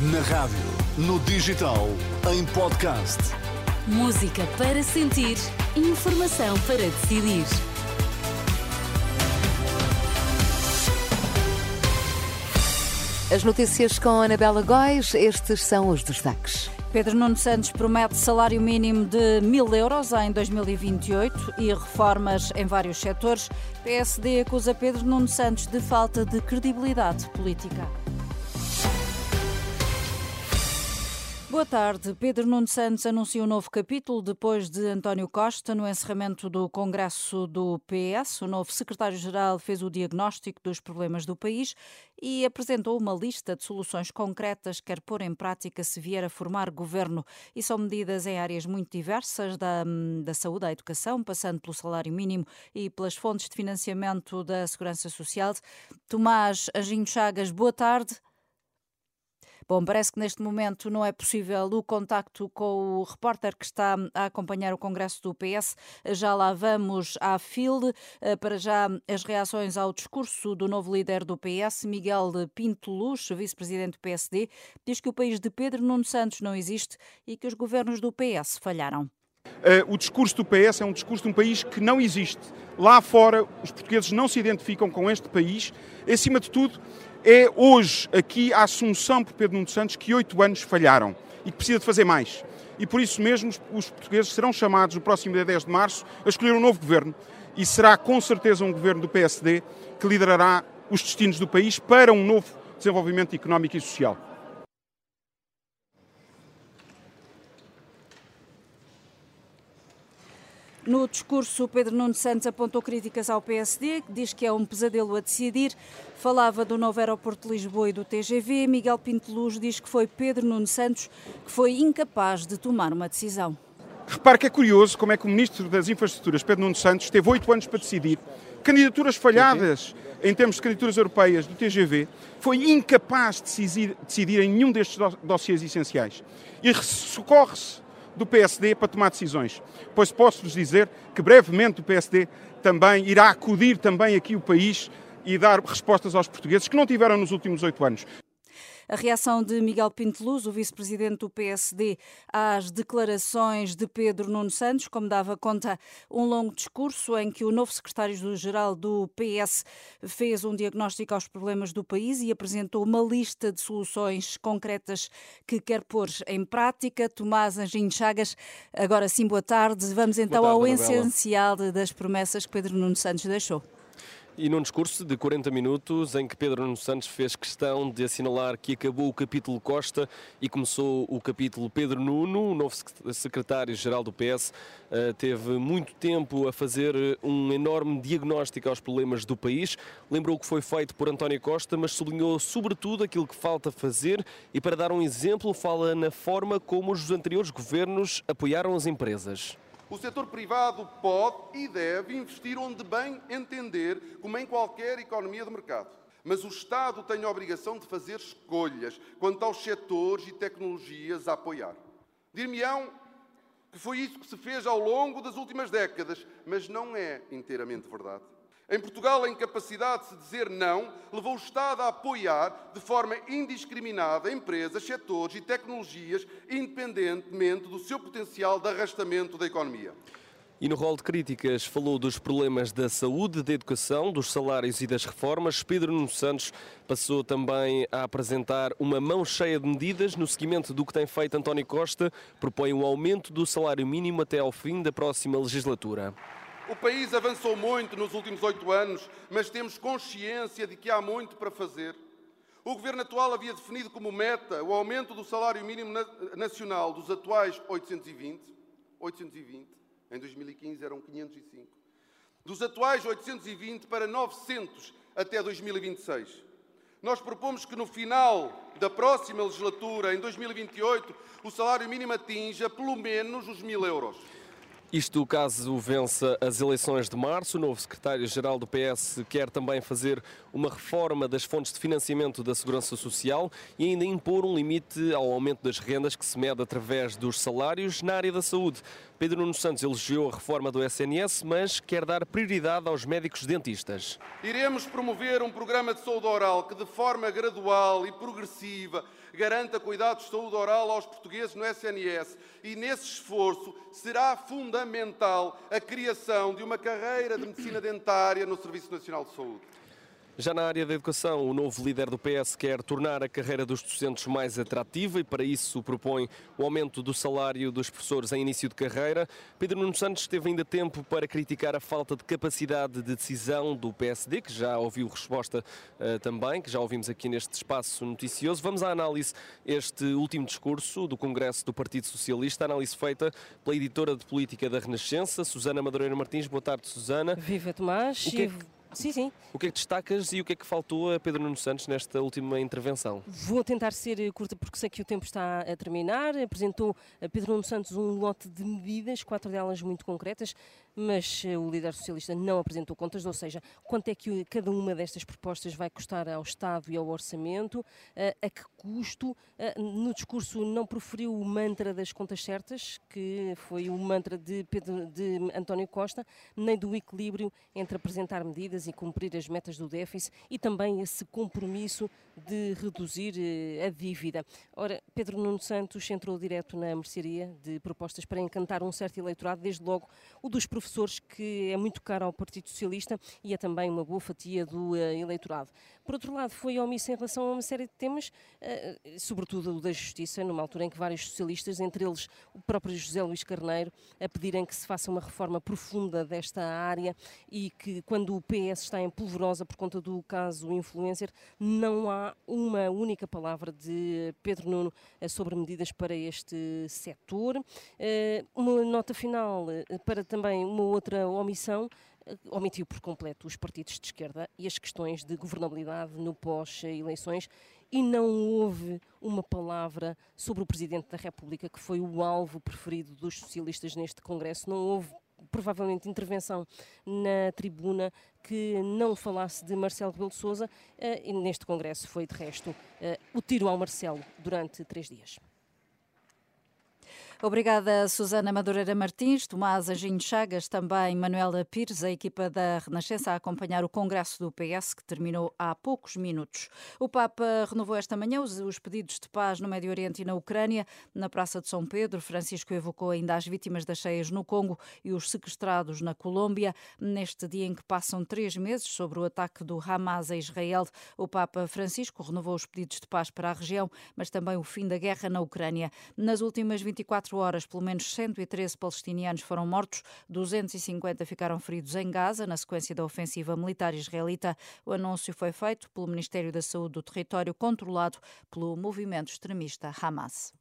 Na rádio, no digital, em podcast. Música para sentir, informação para decidir. As notícias com Anabela Góis, estes são os destaques. Pedro Nuno Santos promete salário mínimo de mil euros em 2028 e reformas em vários setores. PSD acusa Pedro Nuno Santos de falta de credibilidade política. Boa tarde. Pedro Nuno Santos anuncia um novo capítulo depois de António Costa no encerramento do Congresso do PS. O novo secretário-geral fez o diagnóstico dos problemas do país e apresentou uma lista de soluções concretas que quer pôr em prática se vier a formar governo. E são medidas em áreas muito diversas, da, da saúde à educação, passando pelo salário mínimo e pelas fontes de financiamento da segurança social. Tomás Aginho Chagas, boa tarde. Bom, parece que neste momento não é possível o contacto com o repórter que está a acompanhar o Congresso do PS. Já lá vamos à FIL. Eh, para já, as reações ao discurso do novo líder do PS, Miguel Pinto Luz, vice-presidente do PSD, diz que o país de Pedro Nuno Santos não existe e que os governos do PS falharam. Uh, o discurso do PS é um discurso de um país que não existe. Lá fora, os portugueses não se identificam com este país. Acima de tudo, é hoje aqui a assunção por Pedro Nuno Santos que oito anos falharam e que precisa de fazer mais. E por isso mesmo os portugueses serão chamados no próximo dia 10 de março a escolher um novo governo e será com certeza um governo do PSD que liderará os destinos do país para um novo desenvolvimento económico e social. No discurso, Pedro Nuno Santos apontou críticas ao PSD, que diz que é um pesadelo a decidir. Falava do novo aeroporto de Lisboa e do TGV. Miguel Pinto Luz diz que foi Pedro Nuno Santos que foi incapaz de tomar uma decisão. Repare que é curioso como é que o Ministro das Infraestruturas, Pedro Nuno Santos, teve oito anos para decidir. Candidaturas falhadas em termos de candidaturas europeias do TGV, foi incapaz de decidir, decidir em nenhum destes dossiês essenciais. E socorre-se do PSD para tomar decisões. Pois posso-vos dizer que brevemente o PSD também irá acudir também aqui o país e dar respostas aos portugueses que não tiveram nos últimos oito anos. A reação de Miguel Pinteluz, o vice-presidente do PSD, às declarações de Pedro Nuno Santos, como dava conta um longo discurso em que o novo secretário-geral do PS fez um diagnóstico aos problemas do país e apresentou uma lista de soluções concretas que quer pôr em prática. Tomás Anjinho Chagas, agora sim, boa tarde. Vamos então tarde, ao essencial das promessas que Pedro Nuno Santos deixou. E num discurso de 40 minutos, em que Pedro Nuno Santos fez questão de assinalar que acabou o capítulo Costa e começou o capítulo Pedro Nuno, o novo secretário-geral do PS, eh, teve muito tempo a fazer um enorme diagnóstico aos problemas do país. Lembrou o que foi feito por António Costa, mas sublinhou sobretudo aquilo que falta fazer e, para dar um exemplo, fala na forma como os anteriores governos apoiaram as empresas. O setor privado pode e deve investir onde bem entender, como em qualquer economia de mercado. Mas o Estado tem a obrigação de fazer escolhas quanto aos setores e tecnologias a apoiar. Dir-me-ão que foi isso que se fez ao longo das últimas décadas, mas não é inteiramente verdade. Em Portugal, a incapacidade de se dizer não levou o Estado a apoiar de forma indiscriminada empresas, setores e tecnologias, independentemente do seu potencial de arrastamento da economia. E no rol de críticas falou dos problemas da saúde, da educação, dos salários e das reformas. Pedro Nuno Santos passou também a apresentar uma mão cheia de medidas no seguimento do que tem feito António Costa. Propõe um aumento do salário mínimo até ao fim da próxima legislatura. O país avançou muito nos últimos oito anos, mas temos consciência de que há muito para fazer. O governo atual havia definido como meta o aumento do salário mínimo nacional dos atuais 820, 820, em 2015 eram 505, dos atuais 820 para 900 até 2026. Nós propomos que no final da próxima legislatura, em 2028, o salário mínimo atinja pelo menos os mil euros. Isto caso vença as eleições de março. O novo secretário-geral do PS quer também fazer uma reforma das fontes de financiamento da Segurança Social e ainda impor um limite ao aumento das rendas que se mede através dos salários na área da saúde. Pedro Nuno Santos elogiou a reforma do SNS, mas quer dar prioridade aos médicos dentistas. Iremos promover um programa de saúde oral que, de forma gradual e progressiva, garanta cuidados de saúde oral aos portugueses no SNS. E nesse esforço será fundamental a criação de uma carreira de medicina dentária no Serviço Nacional de Saúde. Já na área da educação, o novo líder do PS quer tornar a carreira dos docentes mais atrativa e, para isso, propõe o aumento do salário dos professores em início de carreira. Pedro Nuno Santos teve ainda tempo para criticar a falta de capacidade de decisão do PSD, que já ouviu resposta uh, também, que já ouvimos aqui neste espaço noticioso. Vamos à análise este último discurso do Congresso do Partido Socialista, análise feita pela editora de política da Renascença, Susana Madureira Martins. Boa tarde, Susana. Viva Tomás. O que é que Sim, sim. O que é que destacas e o que é que faltou a Pedro Nuno Santos nesta última intervenção? Vou tentar ser curta porque sei que o tempo está a terminar. Apresentou a Pedro Nuno Santos um lote de medidas, quatro delas muito concretas, mas eh, o líder socialista não apresentou contas, ou seja, quanto é que cada uma destas propostas vai custar ao Estado e ao orçamento, eh, a que custo. Eh, no discurso não proferiu o mantra das contas certas, que foi o mantra de, Pedro, de António Costa, nem do equilíbrio entre apresentar medidas e cumprir as metas do déficit e também esse compromisso de reduzir a dívida. Ora, Pedro Nuno Santos entrou direto na mercearia de propostas para encantar um certo eleitorado, desde logo o dos professores professores que é muito caro ao Partido Socialista e é também uma boa fatia do uh, eleitorado. Por outro lado, foi omisso em relação a uma série de temas, uh, sobretudo o da justiça, numa altura em que vários socialistas, entre eles o próprio José Luís Carneiro, a pedirem que se faça uma reforma profunda desta área e que quando o PS está em polvorosa por conta do caso influencer, não há uma única palavra de Pedro Nuno uh, sobre medidas para este setor. Uma nota final para também uma outra omissão eh, omitiu por completo os partidos de esquerda e as questões de governabilidade no pós-eleições e não houve uma palavra sobre o Presidente da República, que foi o alvo preferido dos socialistas neste Congresso. Não houve provavelmente intervenção na tribuna que não falasse de Marcelo Rebelo de Sousa eh, e neste Congresso foi de resto eh, o tiro ao Marcelo durante três dias. Obrigada, Susana Madureira Martins, Tomás Aginho Chagas, também Manuela Pires, a equipa da Renascença a acompanhar o Congresso do PS, que terminou há poucos minutos. O Papa renovou esta manhã os, os pedidos de paz no Médio Oriente e na Ucrânia. Na Praça de São Pedro, Francisco evocou ainda as vítimas das cheias no Congo e os sequestrados na Colômbia. Neste dia em que passam três meses sobre o ataque do Hamas a Israel, o Papa Francisco renovou os pedidos de paz para a região, mas também o fim da guerra na Ucrânia. Nas últimas 24 24 horas, pelo menos 113 palestinianos foram mortos, 250 ficaram feridos em Gaza, na sequência da ofensiva militar israelita. O anúncio foi feito pelo Ministério da Saúde do território controlado pelo movimento extremista Hamas.